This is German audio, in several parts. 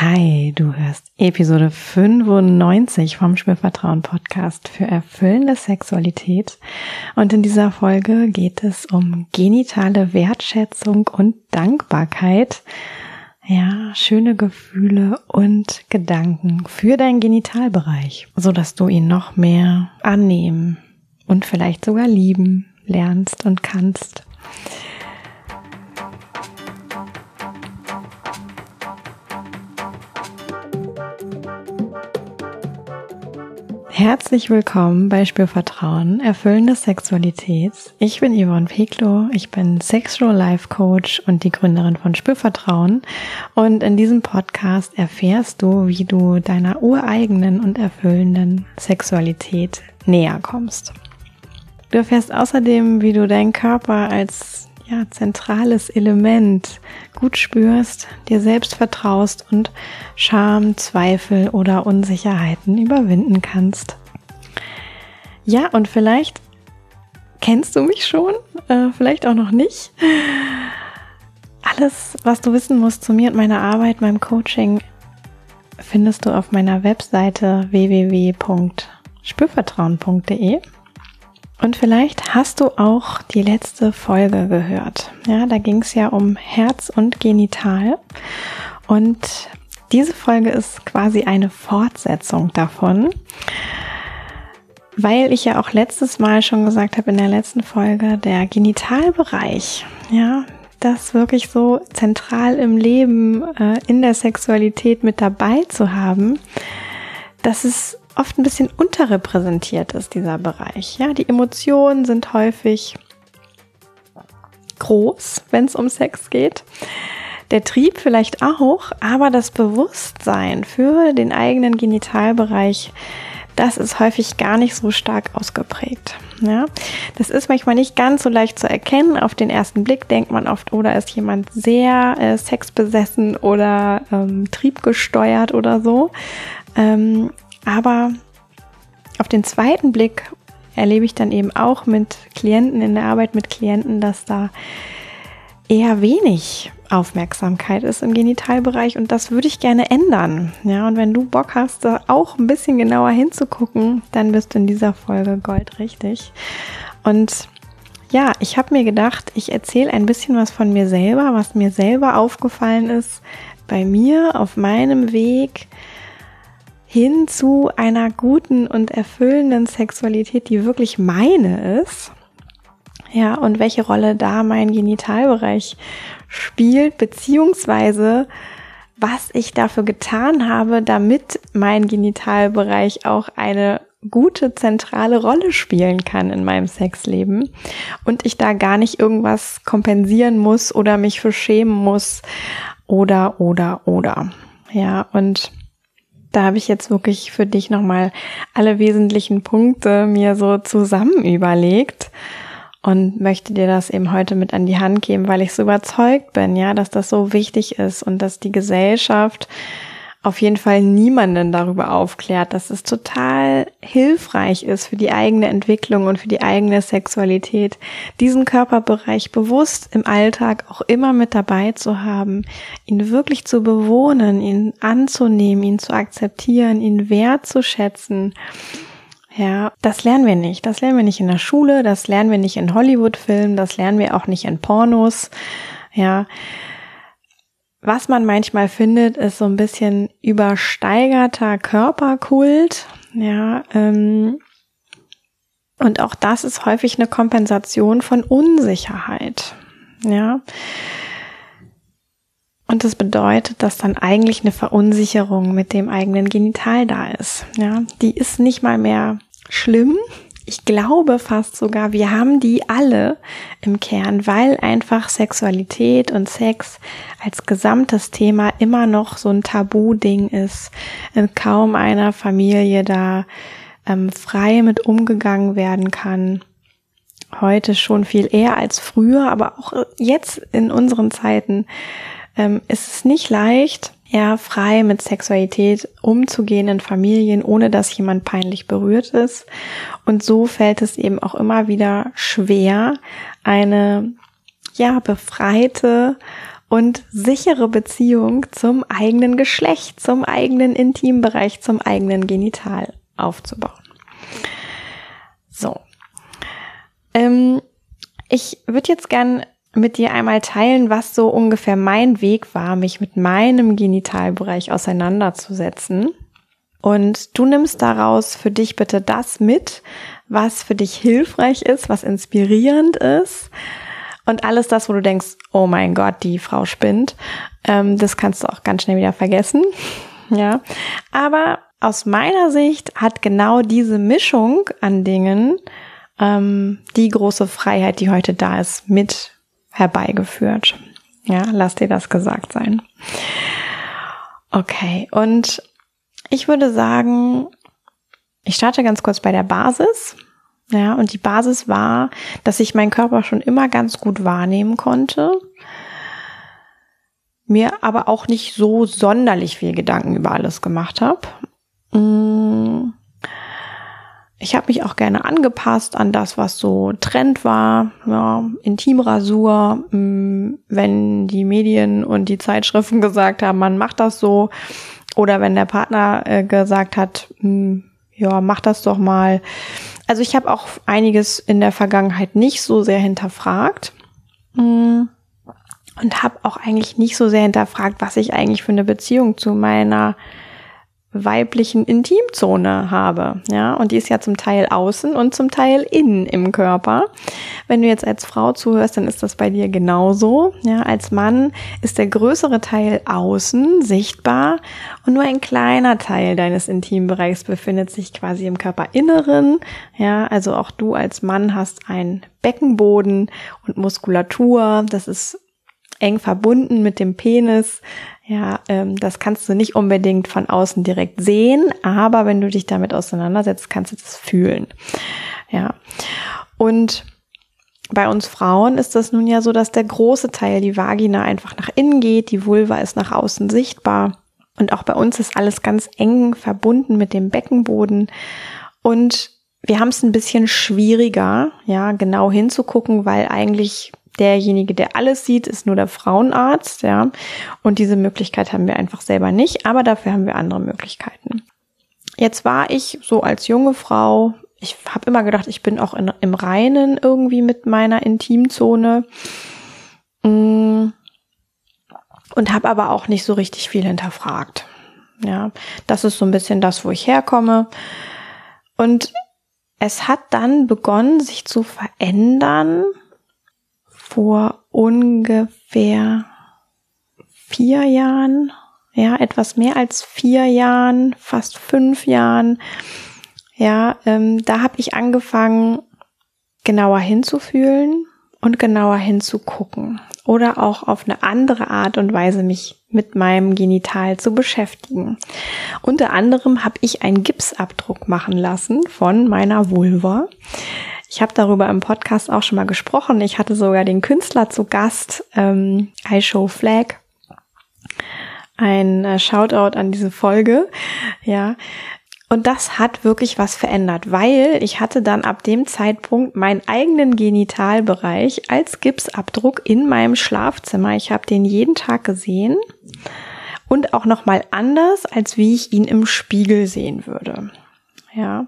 Hi, du hörst Episode 95 vom Spürvertrauen Podcast für erfüllende Sexualität. Und in dieser Folge geht es um genitale Wertschätzung und Dankbarkeit. Ja, schöne Gefühle und Gedanken für deinen Genitalbereich, so dass du ihn noch mehr annehmen und vielleicht sogar lieben lernst und kannst. Herzlich willkommen bei Spürvertrauen, erfüllende Sexualität. Ich bin Yvonne Peklo, ich bin Sexual Life Coach und die Gründerin von Spürvertrauen. Und in diesem Podcast erfährst du, wie du deiner ureigenen und erfüllenden Sexualität näher kommst. Du erfährst außerdem, wie du deinen Körper als ja, zentrales Element gut spürst, dir selbst vertraust und Scham, Zweifel oder Unsicherheiten überwinden kannst. Ja, und vielleicht kennst du mich schon, äh, vielleicht auch noch nicht. Alles, was du wissen musst zu mir und meiner Arbeit, meinem Coaching, findest du auf meiner Webseite www.spürvertrauen.de. Und vielleicht hast du auch die letzte Folge gehört. Ja, da ging es ja um Herz und Genital. Und diese Folge ist quasi eine Fortsetzung davon, weil ich ja auch letztes Mal schon gesagt habe in der letzten Folge, der Genitalbereich, ja, das wirklich so zentral im Leben, äh, in der Sexualität mit dabei zu haben, das ist oft ein bisschen unterrepräsentiert ist, dieser Bereich. Ja, die Emotionen sind häufig groß, wenn es um Sex geht. Der Trieb vielleicht auch, aber das Bewusstsein für den eigenen Genitalbereich, das ist häufig gar nicht so stark ausgeprägt. Ja, das ist manchmal nicht ganz so leicht zu erkennen. Auf den ersten Blick denkt man oft, oder oh, ist jemand sehr äh, sexbesessen oder ähm, triebgesteuert oder so. Ähm, aber auf den zweiten Blick erlebe ich dann eben auch mit Klienten in der Arbeit mit Klienten, dass da eher wenig Aufmerksamkeit ist im Genitalbereich und das würde ich gerne ändern. Ja, und wenn du Bock hast, da auch ein bisschen genauer hinzugucken, dann bist du in dieser Folge goldrichtig. Und ja, ich habe mir gedacht, ich erzähle ein bisschen was von mir selber, was mir selber aufgefallen ist bei mir auf meinem Weg hin zu einer guten und erfüllenden Sexualität, die wirklich meine ist. Ja, und welche Rolle da mein Genitalbereich spielt, beziehungsweise was ich dafür getan habe, damit mein Genitalbereich auch eine gute zentrale Rolle spielen kann in meinem Sexleben und ich da gar nicht irgendwas kompensieren muss oder mich für schämen muss oder oder oder. Ja, und da habe ich jetzt wirklich für dich nochmal alle wesentlichen Punkte mir so zusammen überlegt und möchte dir das eben heute mit an die Hand geben, weil ich so überzeugt bin, ja, dass das so wichtig ist und dass die Gesellschaft auf jeden Fall niemanden darüber aufklärt, dass es total hilfreich ist für die eigene Entwicklung und für die eigene Sexualität, diesen Körperbereich bewusst im Alltag auch immer mit dabei zu haben, ihn wirklich zu bewohnen, ihn anzunehmen, ihn zu akzeptieren, ihn wertzuschätzen. Ja, das lernen wir nicht. Das lernen wir nicht in der Schule, das lernen wir nicht in Hollywood-Filmen, das lernen wir auch nicht in Pornos. Ja, was man manchmal findet, ist so ein bisschen übersteigerter Körperkult. Ja, ähm, und auch das ist häufig eine Kompensation von Unsicherheit. Ja. Und das bedeutet, dass dann eigentlich eine Verunsicherung mit dem eigenen Genital da ist. Ja, die ist nicht mal mehr schlimm, ich glaube fast sogar, wir haben die alle im Kern, weil einfach Sexualität und Sex als gesamtes Thema immer noch so ein Tabu-Ding ist. In kaum einer Familie da ähm, frei mit umgegangen werden kann. Heute schon viel eher als früher, aber auch jetzt in unseren Zeiten ähm, ist es nicht leicht, ja, frei mit Sexualität umzugehen in Familien, ohne dass jemand peinlich berührt ist. Und so fällt es eben auch immer wieder schwer, eine, ja, befreite und sichere Beziehung zum eigenen Geschlecht, zum eigenen Intimbereich, zum eigenen Genital aufzubauen. So. Ähm, ich würde jetzt gern mit dir einmal teilen, was so ungefähr mein Weg war, mich mit meinem Genitalbereich auseinanderzusetzen. Und du nimmst daraus für dich bitte das mit, was für dich hilfreich ist, was inspirierend ist. Und alles das, wo du denkst, oh mein Gott, die Frau spinnt, ähm, das kannst du auch ganz schnell wieder vergessen. ja. Aber aus meiner Sicht hat genau diese Mischung an Dingen ähm, die große Freiheit, die heute da ist, mit herbeigeführt. Ja, lass dir das gesagt sein. Okay, und ich würde sagen, ich starte ganz kurz bei der Basis. Ja, und die Basis war, dass ich meinen Körper schon immer ganz gut wahrnehmen konnte, mir aber auch nicht so sonderlich viel Gedanken über alles gemacht habe. Mm. Ich habe mich auch gerne angepasst an das, was so Trend war. Ja, Intimrasur, mm, wenn die Medien und die Zeitschriften gesagt haben, man macht das so. Oder wenn der Partner äh, gesagt hat, mm, ja, mach das doch mal. Also ich habe auch einiges in der Vergangenheit nicht so sehr hinterfragt. Und habe auch eigentlich nicht so sehr hinterfragt, was ich eigentlich für eine Beziehung zu meiner weiblichen Intimzone habe. Ja, und die ist ja zum Teil außen und zum Teil innen im Körper. Wenn du jetzt als Frau zuhörst, dann ist das bei dir genauso. Ja, als Mann ist der größere Teil außen sichtbar und nur ein kleiner Teil deines Intimbereichs befindet sich quasi im Körperinneren. Ja, also auch du als Mann hast einen Beckenboden und Muskulatur. Das ist eng verbunden mit dem Penis. Ja, ähm, das kannst du nicht unbedingt von außen direkt sehen, aber wenn du dich damit auseinandersetzt, kannst du das fühlen. Ja. Und bei uns Frauen ist das nun ja so, dass der große Teil, die Vagina, einfach nach innen geht, die Vulva ist nach außen sichtbar. Und auch bei uns ist alles ganz eng verbunden mit dem Beckenboden. Und wir haben es ein bisschen schwieriger, ja, genau hinzugucken, weil eigentlich derjenige, der alles sieht, ist nur der Frauenarzt, ja. Und diese Möglichkeit haben wir einfach selber nicht, aber dafür haben wir andere Möglichkeiten. Jetzt war ich so als junge Frau, ich habe immer gedacht, ich bin auch in, im Reinen irgendwie mit meiner Intimzone. Mm. Und habe aber auch nicht so richtig viel hinterfragt. Ja, das ist so ein bisschen das, wo ich herkomme. Und es hat dann begonnen, sich zu verändern, vor ungefähr vier Jahren, ja, etwas mehr als vier Jahren, fast fünf Jahren, ja, ähm, da habe ich angefangen, genauer hinzufühlen und genauer hinzugucken oder auch auf eine andere Art und Weise mich mit meinem Genital zu beschäftigen. Unter anderem habe ich einen Gipsabdruck machen lassen von meiner Vulva. Ich habe darüber im Podcast auch schon mal gesprochen. Ich hatte sogar den Künstler zu Gast, ähm, I Show Flag. Ein äh, Shoutout an diese Folge. Ja. Und das hat wirklich was verändert, weil ich hatte dann ab dem Zeitpunkt meinen eigenen Genitalbereich als Gipsabdruck in meinem Schlafzimmer. Ich habe den jeden Tag gesehen und auch noch mal anders, als wie ich ihn im Spiegel sehen würde. Ja.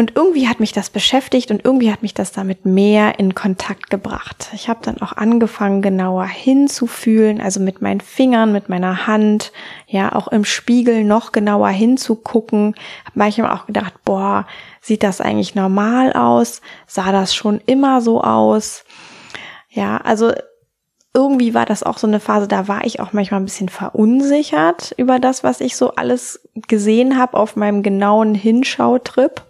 Und irgendwie hat mich das beschäftigt und irgendwie hat mich das damit mehr in Kontakt gebracht. Ich habe dann auch angefangen, genauer hinzufühlen, also mit meinen Fingern, mit meiner Hand, ja, auch im Spiegel noch genauer hinzugucken. Habe manchmal auch gedacht, boah, sieht das eigentlich normal aus? Sah das schon immer so aus? Ja, also irgendwie war das auch so eine Phase, da war ich auch manchmal ein bisschen verunsichert über das, was ich so alles gesehen habe auf meinem genauen Hinschautrip.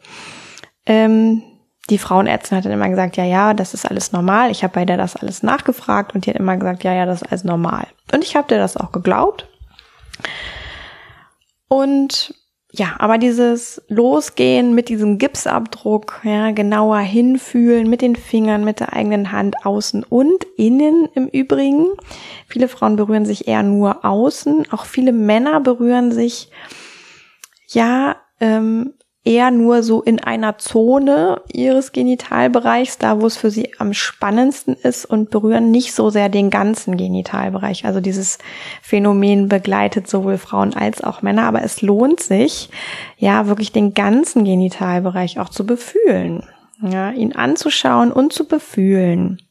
Ähm, die Frauenärztin hat dann immer gesagt, ja, ja, das ist alles normal. Ich habe bei der das alles nachgefragt und die hat immer gesagt, ja, ja, das ist alles normal. Und ich habe dir das auch geglaubt. Und ja, aber dieses Losgehen mit diesem Gipsabdruck, ja, genauer hinfühlen mit den Fingern, mit der eigenen Hand außen und innen im Übrigen. Viele Frauen berühren sich eher nur außen, auch viele Männer berühren sich ja ähm, eher nur so in einer Zone ihres Genitalbereichs, da wo es für sie am spannendsten ist und berühren nicht so sehr den ganzen Genitalbereich. Also dieses Phänomen begleitet sowohl Frauen als auch Männer, aber es lohnt sich, ja, wirklich den ganzen Genitalbereich auch zu befühlen, ja, ihn anzuschauen und zu befühlen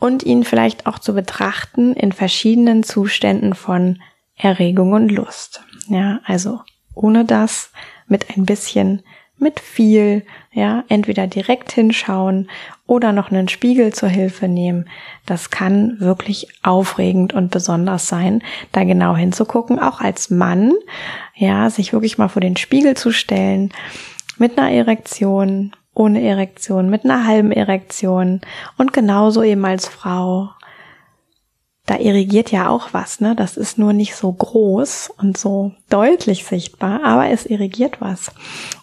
und ihn vielleicht auch zu betrachten in verschiedenen Zuständen von Erregung und Lust. Ja, also ohne das mit ein bisschen, mit viel, ja, entweder direkt hinschauen oder noch einen Spiegel zur Hilfe nehmen. Das kann wirklich aufregend und besonders sein, da genau hinzugucken, auch als Mann, ja, sich wirklich mal vor den Spiegel zu stellen, mit einer Erektion, ohne Erektion, mit einer halben Erektion und genauso eben als Frau da irrigiert ja auch was, ne? Das ist nur nicht so groß und so deutlich sichtbar, aber es irrigiert was.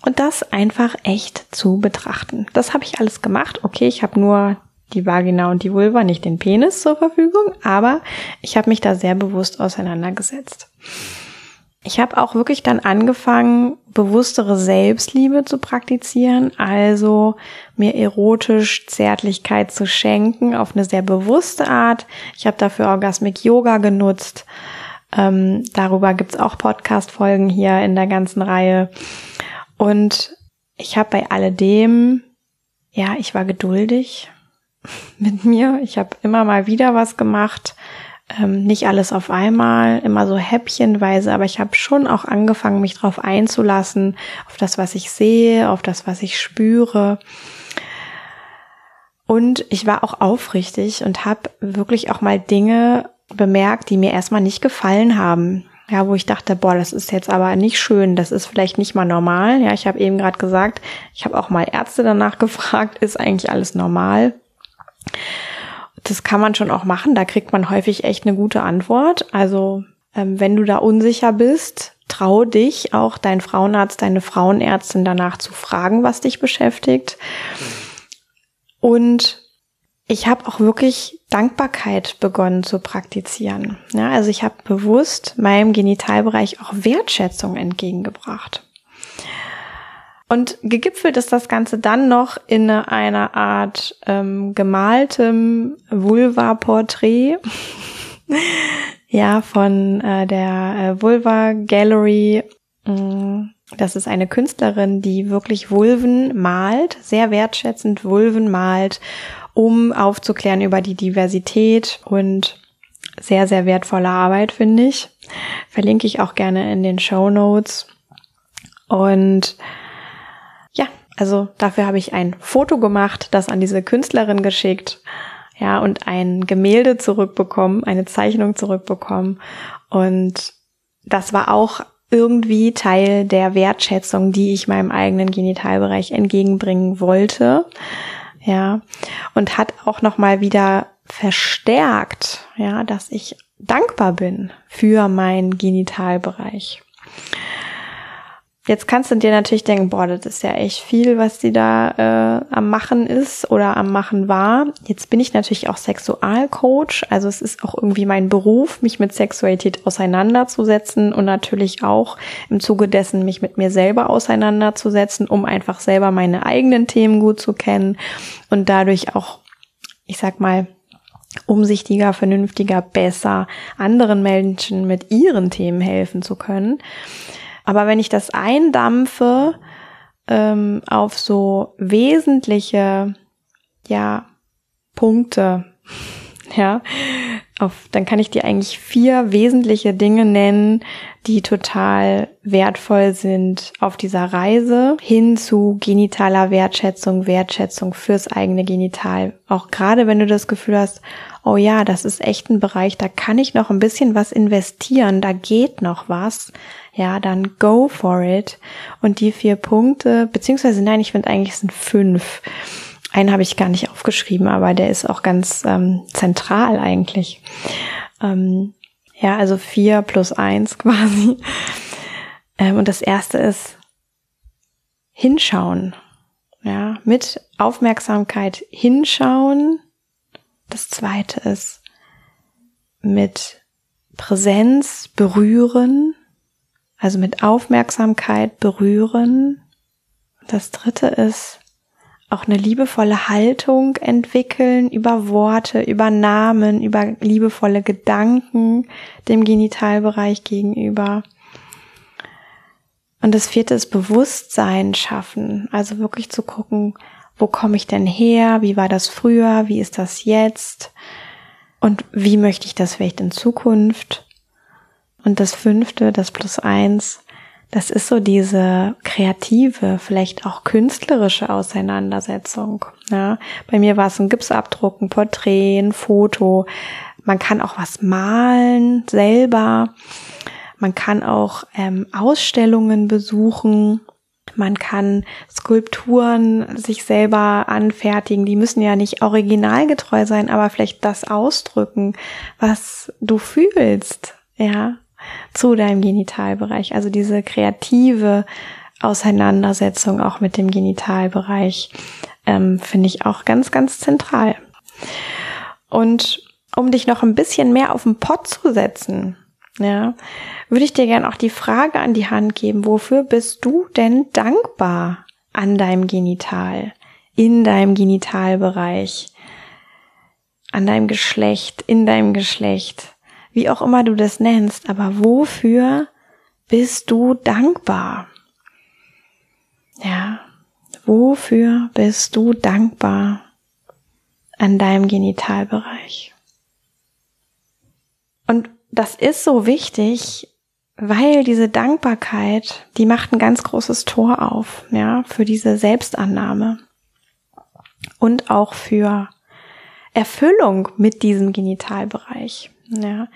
Und das einfach echt zu betrachten. Das habe ich alles gemacht. Okay, ich habe nur die Vagina und die Vulva, nicht den Penis zur Verfügung, aber ich habe mich da sehr bewusst auseinandergesetzt. Ich habe auch wirklich dann angefangen, bewusstere Selbstliebe zu praktizieren, also mir erotisch Zärtlichkeit zu schenken auf eine sehr bewusste Art. Ich habe dafür Orgasmic Yoga genutzt. Ähm, darüber gibt's auch Podcast-Folgen hier in der ganzen Reihe. Und ich habe bei alledem, ja, ich war geduldig mit mir. Ich habe immer mal wieder was gemacht ähm, nicht alles auf einmal, immer so häppchenweise, aber ich habe schon auch angefangen, mich darauf einzulassen, auf das, was ich sehe, auf das, was ich spüre. Und ich war auch aufrichtig und habe wirklich auch mal Dinge bemerkt, die mir erstmal nicht gefallen haben. Ja, wo ich dachte, boah, das ist jetzt aber nicht schön, das ist vielleicht nicht mal normal. Ja, ich habe eben gerade gesagt, ich habe auch mal Ärzte danach gefragt, ist eigentlich alles normal? Das kann man schon auch machen. Da kriegt man häufig echt eine gute Antwort. Also ähm, wenn du da unsicher bist, trau dich auch dein Frauenarzt, deine Frauenärztin danach zu fragen, was dich beschäftigt. Und ich habe auch wirklich Dankbarkeit begonnen zu praktizieren. Ja, also ich habe bewusst meinem Genitalbereich auch Wertschätzung entgegengebracht. Und gegipfelt ist das Ganze dann noch in einer Art ähm, gemaltem Vulva-Porträt. ja, von äh, der äh, Vulva Gallery. Mm, das ist eine Künstlerin, die wirklich Vulven malt, sehr wertschätzend Vulven malt, um aufzuklären über die Diversität und sehr, sehr wertvolle Arbeit, finde ich. Verlinke ich auch gerne in den Show Notes. Und also dafür habe ich ein Foto gemacht, das an diese Künstlerin geschickt, ja, und ein Gemälde zurückbekommen, eine Zeichnung zurückbekommen. Und das war auch irgendwie Teil der Wertschätzung, die ich meinem eigenen Genitalbereich entgegenbringen wollte. Ja, und hat auch nochmal wieder verstärkt, ja, dass ich dankbar bin für meinen Genitalbereich. Jetzt kannst du dir natürlich denken, boah, das ist ja echt viel, was die da äh, am Machen ist oder am Machen war. Jetzt bin ich natürlich auch Sexualcoach, also es ist auch irgendwie mein Beruf, mich mit Sexualität auseinanderzusetzen und natürlich auch im Zuge dessen mich mit mir selber auseinanderzusetzen, um einfach selber meine eigenen Themen gut zu kennen und dadurch auch, ich sag mal, umsichtiger, vernünftiger, besser anderen Menschen mit ihren Themen helfen zu können. Aber wenn ich das eindampfe ähm, auf so wesentliche, ja, Punkte, ja, auf, dann kann ich dir eigentlich vier wesentliche Dinge nennen, die total wertvoll sind auf dieser Reise hin zu genitaler Wertschätzung, Wertschätzung fürs eigene Genital. Auch gerade wenn du das Gefühl hast, oh ja, das ist echt ein Bereich, da kann ich noch ein bisschen was investieren, da geht noch was, ja, dann go for it. Und die vier Punkte, beziehungsweise nein, ich finde eigentlich es sind fünf. Einen habe ich gar nicht aufgeschrieben, aber der ist auch ganz ähm, zentral eigentlich. Ähm, ja, also vier plus eins quasi. Ähm, und das erste ist hinschauen. Ja, mit Aufmerksamkeit hinschauen. Das zweite ist mit Präsenz berühren Also mit Aufmerksamkeit berühren. Das dritte ist auch eine liebevolle Haltung entwickeln über Worte, über Namen, über liebevolle Gedanken dem Genitalbereich gegenüber. Und das vierte ist Bewusstsein schaffen. Also wirklich zu gucken, wo komme ich denn her? Wie war das früher? Wie ist das jetzt? Und wie möchte ich das vielleicht in Zukunft? Und das fünfte, das Plus eins, das ist so diese kreative, vielleicht auch künstlerische Auseinandersetzung. Ja, bei mir war es ein Gipsabdruck, ein Porträt, ein Foto. Man kann auch was malen selber. Man kann auch ähm, Ausstellungen besuchen. Man kann Skulpturen sich selber anfertigen. Die müssen ja nicht originalgetreu sein, aber vielleicht das ausdrücken, was du fühlst. Ja, zu deinem Genitalbereich. Also diese kreative Auseinandersetzung auch mit dem Genitalbereich ähm, finde ich auch ganz, ganz zentral. Und um dich noch ein bisschen mehr auf den Pott zu setzen, ja, würde ich dir gerne auch die Frage an die Hand geben, wofür bist du denn dankbar an deinem Genital, in deinem Genitalbereich, an deinem Geschlecht, in deinem Geschlecht? Wie auch immer du das nennst, aber wofür bist du dankbar? Ja, wofür bist du dankbar an deinem Genitalbereich? Und das ist so wichtig, weil diese Dankbarkeit, die macht ein ganz großes Tor auf, ja, für diese Selbstannahme und auch für Erfüllung mit diesem Genitalbereich. Ja.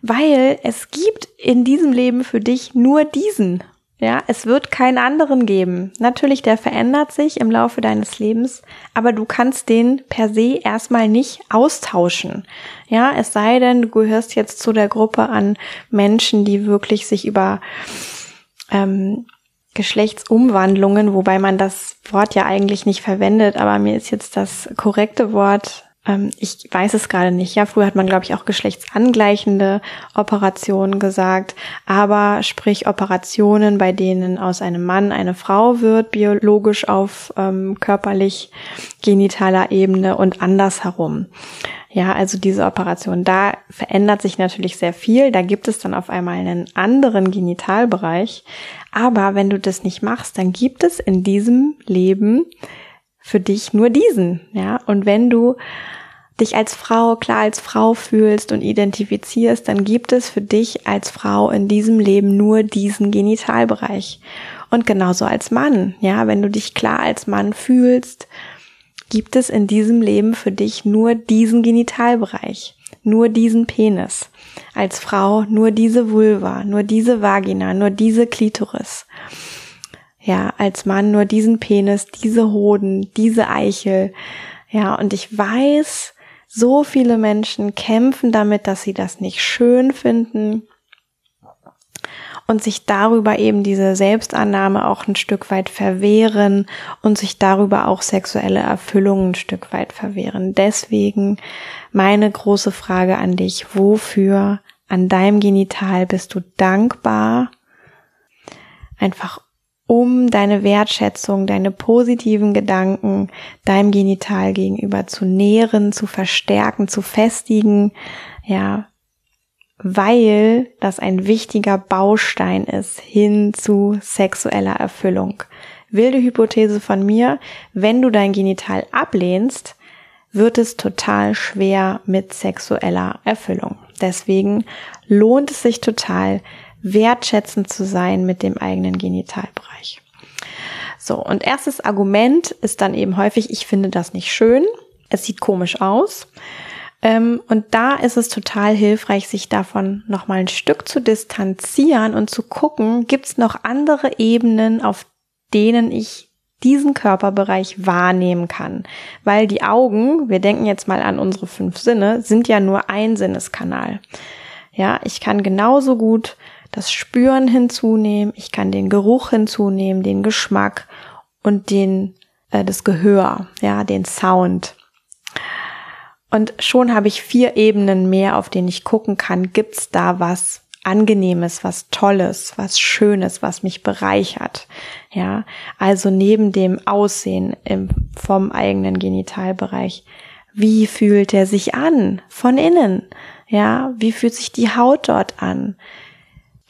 Weil es gibt in diesem Leben für dich nur diesen. Ja, es wird keinen anderen geben. Natürlich, der verändert sich im Laufe deines Lebens, aber du kannst den per se erstmal nicht austauschen. Ja, es sei denn, du gehörst jetzt zu der Gruppe an Menschen, die wirklich sich über ähm, Geschlechtsumwandlungen, wobei man das Wort ja eigentlich nicht verwendet, aber mir ist jetzt das korrekte Wort ähm, ich weiß es gerade nicht. Ja, früher hat man, glaube ich, auch geschlechtsangleichende Operationen gesagt. Aber sprich Operationen, bei denen aus einem Mann eine Frau wird, biologisch auf ähm, körperlich genitaler Ebene und andersherum. Ja, also diese Operation, da verändert sich natürlich sehr viel. Da gibt es dann auf einmal einen anderen Genitalbereich. Aber wenn du das nicht machst, dann gibt es in diesem Leben für dich nur diesen, ja. Und wenn du dich als Frau klar als Frau fühlst und identifizierst, dann gibt es für dich als Frau in diesem Leben nur diesen Genitalbereich. Und genauso als Mann, ja, wenn du dich klar als Mann fühlst, gibt es in diesem Leben für dich nur diesen Genitalbereich, nur diesen Penis. Als Frau nur diese Vulva, nur diese Vagina, nur diese Klitoris. Ja, als Mann nur diesen Penis, diese Hoden, diese Eichel. Ja, und ich weiß, so viele Menschen kämpfen damit, dass sie das nicht schön finden und sich darüber eben diese Selbstannahme auch ein Stück weit verwehren und sich darüber auch sexuelle Erfüllung ein Stück weit verwehren. Deswegen meine große Frage an dich, wofür an deinem Genital bist du dankbar? Einfach um deine Wertschätzung, deine positiven Gedanken deinem Genital gegenüber zu nähren, zu verstärken, zu festigen, ja, weil das ein wichtiger Baustein ist hin zu sexueller Erfüllung. Wilde Hypothese von mir, wenn du dein Genital ablehnst, wird es total schwer mit sexueller Erfüllung. Deswegen lohnt es sich total, wertschätzend zu sein mit dem eigenen Genitalbereich. So, und erstes Argument ist dann eben häufig, ich finde das nicht schön, es sieht komisch aus. Ähm, und da ist es total hilfreich, sich davon nochmal ein Stück zu distanzieren und zu gucken, gibt es noch andere Ebenen, auf denen ich diesen Körperbereich wahrnehmen kann. Weil die Augen, wir denken jetzt mal an unsere fünf Sinne, sind ja nur ein Sinneskanal. Ja, ich kann genauso gut das Spüren hinzunehmen, ich kann den Geruch hinzunehmen, den Geschmack und den äh, das Gehör, ja, den Sound. Und schon habe ich vier Ebenen mehr, auf denen ich gucken kann, gibt's da was Angenehmes, was Tolles, was Schönes, was mich bereichert. Ja, also neben dem Aussehen im, vom eigenen Genitalbereich. Wie fühlt er sich an? Von innen. Ja, wie fühlt sich die Haut dort an?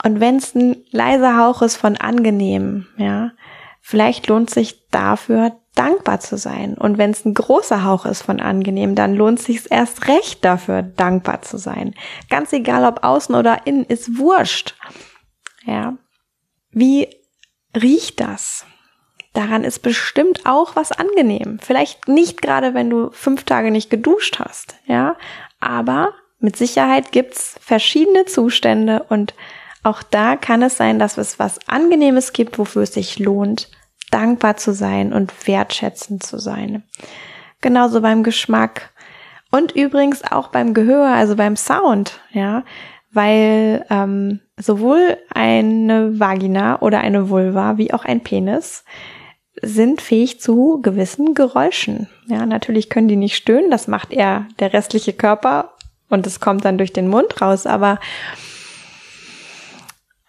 Und wenn es ein leiser Hauch ist von angenehm, ja, vielleicht lohnt sich dafür dankbar zu sein. Und wenn es ein großer Hauch ist von angenehm, dann lohnt sich erst recht dafür, dankbar zu sein. Ganz egal, ob außen oder innen, ist wurscht. Ja. Wie riecht das? Daran ist bestimmt auch was angenehm. Vielleicht nicht gerade, wenn du fünf Tage nicht geduscht hast, ja. Aber mit Sicherheit gibt's verschiedene Zustände und auch da kann es sein, dass es was Angenehmes gibt, wofür es sich lohnt, dankbar zu sein und wertschätzend zu sein. Genauso beim Geschmack und übrigens auch beim Gehör, also beim Sound, ja, weil ähm, sowohl eine Vagina oder eine Vulva wie auch ein Penis sind fähig zu gewissen Geräuschen. Ja, natürlich können die nicht stöhnen, das macht eher der restliche Körper und es kommt dann durch den Mund raus, aber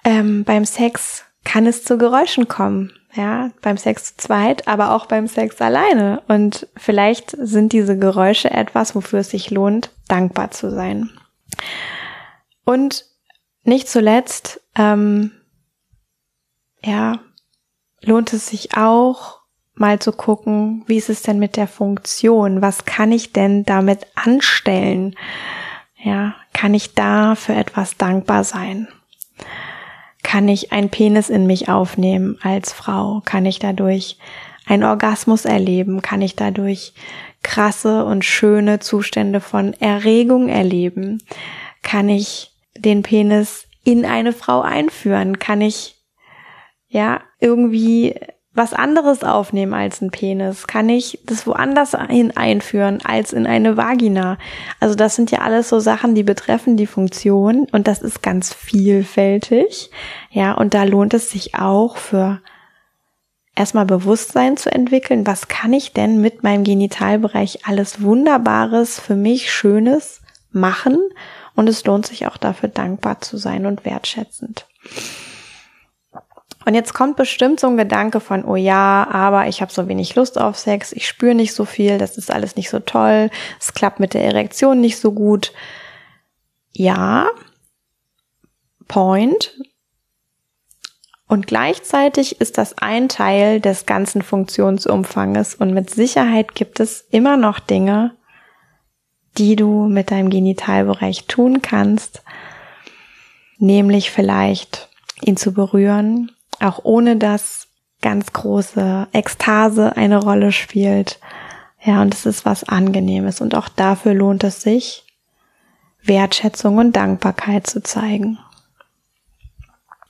ähm, beim Sex kann es zu Geräuschen kommen. Ja, beim Sex zu zweit, aber auch beim Sex alleine. Und vielleicht sind diese Geräusche etwas, wofür es sich lohnt, dankbar zu sein. Und nicht zuletzt, ähm, ja, lohnt es sich auch mal zu gucken, wie ist es denn mit der Funktion? Was kann ich denn damit anstellen? Ja, kann ich da für etwas dankbar sein? Kann ich einen Penis in mich aufnehmen als Frau? Kann ich dadurch einen Orgasmus erleben? Kann ich dadurch krasse und schöne Zustände von Erregung erleben? Kann ich den Penis in eine Frau einführen? Kann ich ja irgendwie was anderes aufnehmen als ein Penis? Kann ich das woanders hin einführen als in eine Vagina? Also das sind ja alles so Sachen, die betreffen die Funktion und das ist ganz vielfältig. Ja, und da lohnt es sich auch für erstmal Bewusstsein zu entwickeln. Was kann ich denn mit meinem Genitalbereich alles Wunderbares für mich Schönes machen? Und es lohnt sich auch dafür dankbar zu sein und wertschätzend. Und jetzt kommt bestimmt so ein Gedanke von, oh ja, aber ich habe so wenig Lust auf Sex, ich spüre nicht so viel, das ist alles nicht so toll, es klappt mit der Erektion nicht so gut. Ja, Point. Und gleichzeitig ist das ein Teil des ganzen Funktionsumfanges und mit Sicherheit gibt es immer noch Dinge, die du mit deinem Genitalbereich tun kannst, nämlich vielleicht ihn zu berühren, auch ohne dass ganz große Ekstase eine Rolle spielt. Ja, und es ist was Angenehmes und auch dafür lohnt es sich, Wertschätzung und Dankbarkeit zu zeigen.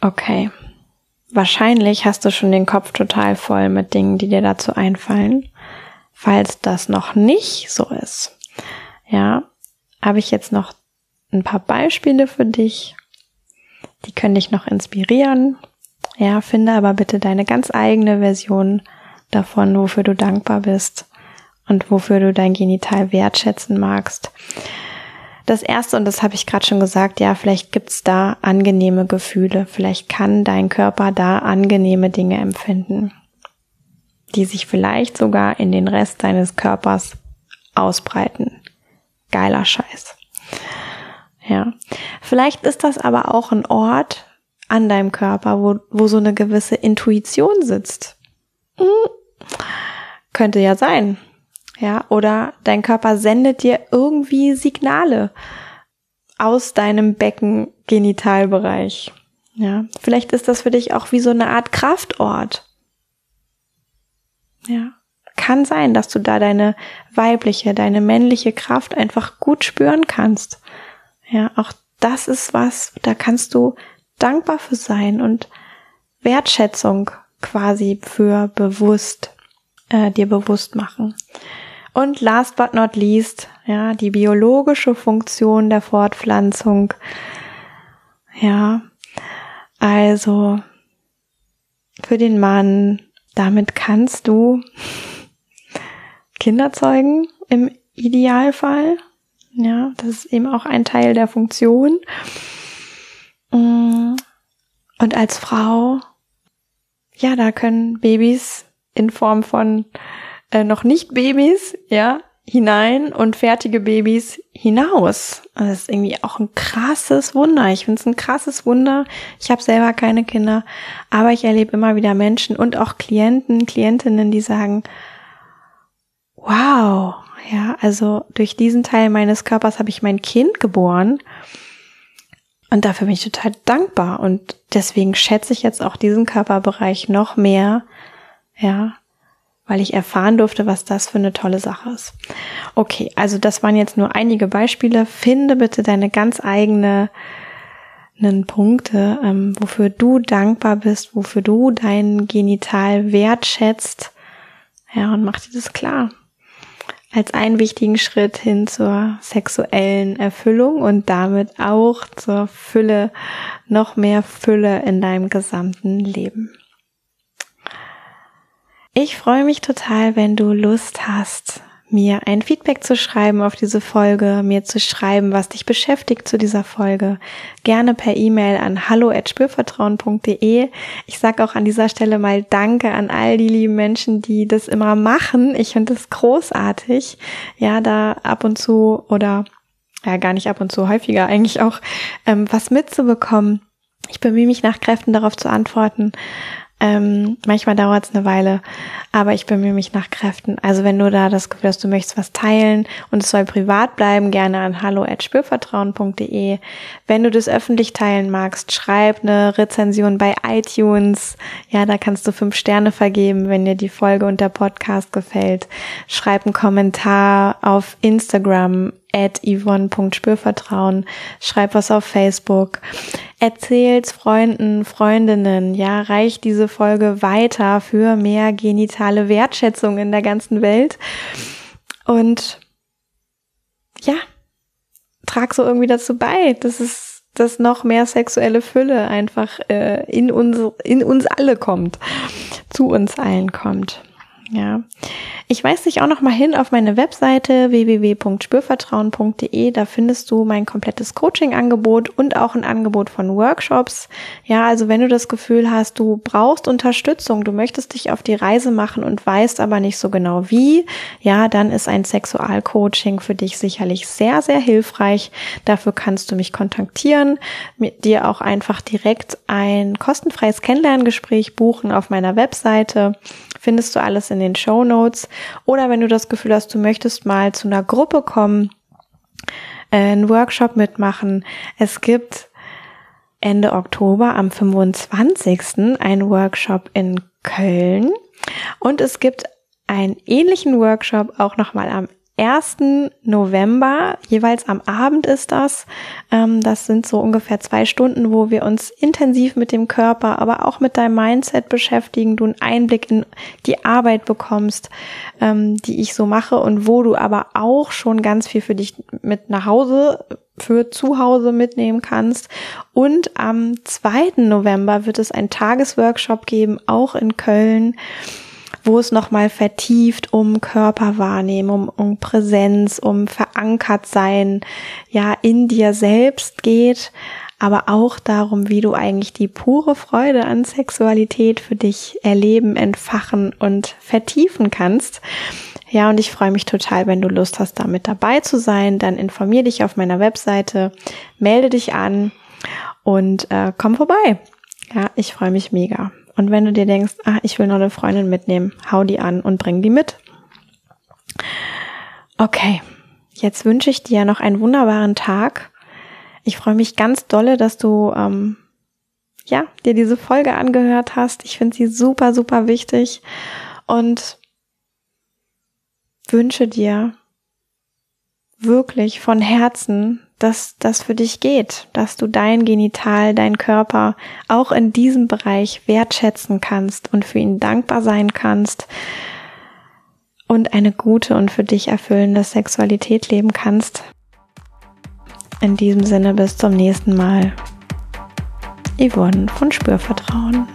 Okay. Wahrscheinlich hast du schon den Kopf total voll mit Dingen, die dir dazu einfallen. Falls das noch nicht so ist, ja, habe ich jetzt noch ein paar Beispiele für dich. Die können dich noch inspirieren ja, finde aber bitte deine ganz eigene Version davon, wofür du dankbar bist und wofür du dein Genital wertschätzen magst. Das erste, und das habe ich gerade schon gesagt, ja, vielleicht gibt's da angenehme Gefühle, vielleicht kann dein Körper da angenehme Dinge empfinden, die sich vielleicht sogar in den Rest deines Körpers ausbreiten. Geiler Scheiß. Ja. Vielleicht ist das aber auch ein Ort, an deinem Körper, wo, wo so eine gewisse Intuition sitzt. Hm. Könnte ja sein. Ja, oder dein Körper sendet dir irgendwie Signale aus deinem Becken Genitalbereich. Ja, vielleicht ist das für dich auch wie so eine Art Kraftort. Ja, kann sein, dass du da deine weibliche, deine männliche Kraft einfach gut spüren kannst. Ja, auch das ist was, da kannst du dankbar für sein und Wertschätzung quasi für bewusst, äh, dir bewusst machen. Und last but not least, ja, die biologische Funktion der Fortpflanzung. Ja, also für den Mann, damit kannst du Kinder zeugen im Idealfall. Ja, das ist eben auch ein Teil der Funktion. Mm. Und als Frau, ja, da können Babys in Form von äh, noch nicht Babys, ja, hinein und fertige Babys hinaus. Also das ist irgendwie auch ein krasses Wunder. Ich finde es ein krasses Wunder. Ich habe selber keine Kinder, aber ich erlebe immer wieder Menschen und auch Klienten, Klientinnen, die sagen, wow, ja, also durch diesen Teil meines Körpers habe ich mein Kind geboren. Und dafür bin ich total dankbar. Und deswegen schätze ich jetzt auch diesen Körperbereich noch mehr, ja, weil ich erfahren durfte, was das für eine tolle Sache ist. Okay, also das waren jetzt nur einige Beispiele. Finde bitte deine ganz eigene Punkte, ähm, wofür du dankbar bist, wofür du dein Genital wertschätzt. Ja, und mach dir das klar als einen wichtigen Schritt hin zur sexuellen Erfüllung und damit auch zur Fülle, noch mehr Fülle in deinem gesamten Leben. Ich freue mich total, wenn du Lust hast, mir ein Feedback zu schreiben auf diese Folge, mir zu schreiben, was dich beschäftigt zu dieser Folge. Gerne per E-Mail an hallo@spürvertrauen.de. Ich sage auch an dieser Stelle mal Danke an all die lieben Menschen, die das immer machen. Ich finde es großartig, ja, da ab und zu oder ja gar nicht ab und zu häufiger eigentlich auch ähm, was mitzubekommen. Ich bemühe mich nach Kräften darauf zu antworten ähm, manchmal dauert es eine Weile, aber ich bemühe mich nach Kräften. Also wenn du da das Gefühl hast, du möchtest was teilen und es soll privat bleiben, gerne an hallo@spürvertrauen.de. Wenn du das öffentlich teilen magst, schreib eine Rezension bei iTunes. Ja, da kannst du fünf Sterne vergeben, wenn dir die Folge und der Podcast gefällt. Schreib einen Kommentar auf Instagram at yvonne.spürvertrauen. Schreib was auf Facebook. Erzähl's Freunden, Freundinnen. Ja, reich diese Folge weiter für mehr genitale Wertschätzung in der ganzen Welt. Und ja, trag so irgendwie dazu bei, dass es, dass noch mehr sexuelle Fülle einfach äh, in uns, in uns alle kommt, zu uns allen kommt. Ja. Ich weise dich auch noch mal hin auf meine Webseite www.spürvertrauen.de. Da findest du mein komplettes Coaching-Angebot und auch ein Angebot von Workshops. Ja, also wenn du das Gefühl hast, du brauchst Unterstützung, du möchtest dich auf die Reise machen und weißt aber nicht so genau wie, ja, dann ist ein Sexualcoaching für dich sicherlich sehr, sehr hilfreich. Dafür kannst du mich kontaktieren, mit dir auch einfach direkt ein kostenfreies Kennenlerngespräch buchen auf meiner Webseite findest du alles in den Show Notes. Oder wenn du das Gefühl hast, du möchtest mal zu einer Gruppe kommen, äh, einen Workshop mitmachen. Es gibt Ende Oktober am 25. einen Workshop in Köln und es gibt einen ähnlichen Workshop auch nochmal am 1. November, jeweils am Abend ist das. Ähm, das sind so ungefähr zwei Stunden, wo wir uns intensiv mit dem Körper, aber auch mit deinem Mindset beschäftigen, du einen Einblick in die Arbeit bekommst, ähm, die ich so mache und wo du aber auch schon ganz viel für dich mit nach Hause für zu Hause mitnehmen kannst. Und am 2. November wird es einen Tagesworkshop geben, auch in Köln wo es nochmal vertieft um Körperwahrnehmung, um, Präsenz, um verankert sein, ja, in dir selbst geht, aber auch darum, wie du eigentlich die pure Freude an Sexualität für dich erleben, entfachen und vertiefen kannst. Ja, und ich freue mich total, wenn du Lust hast, da mit dabei zu sein. Dann informier dich auf meiner Webseite, melde dich an und äh, komm vorbei. Ja, ich freue mich mega. Und wenn du dir denkst, ah, ich will noch eine Freundin mitnehmen, hau die an und bring die mit. Okay, jetzt wünsche ich dir noch einen wunderbaren Tag. Ich freue mich ganz dolle, dass du ähm, ja dir diese Folge angehört hast. Ich finde sie super, super wichtig und wünsche dir wirklich von Herzen, dass das für dich geht, dass du dein Genital, dein Körper auch in diesem Bereich wertschätzen kannst und für ihn dankbar sein kannst und eine gute und für dich erfüllende Sexualität leben kannst. In diesem Sinne bis zum nächsten Mal. Yvonne von Spürvertrauen.